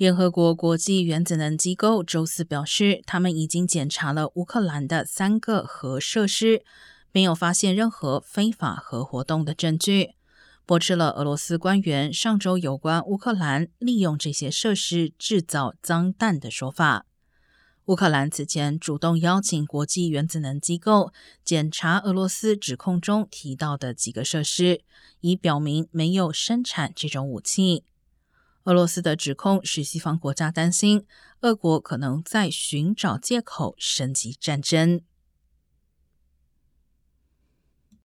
联合国国际原子能机构周四表示，他们已经检查了乌克兰的三个核设施，没有发现任何非法核活动的证据，驳斥了俄罗斯官员上周有关乌克兰利用这些设施制造脏弹的说法。乌克兰此前主动邀请国际原子能机构检查俄罗斯指控中提到的几个设施，以表明没有生产这种武器。俄罗斯的指控使西方国家担心，俄国可能在寻找借口升级战争。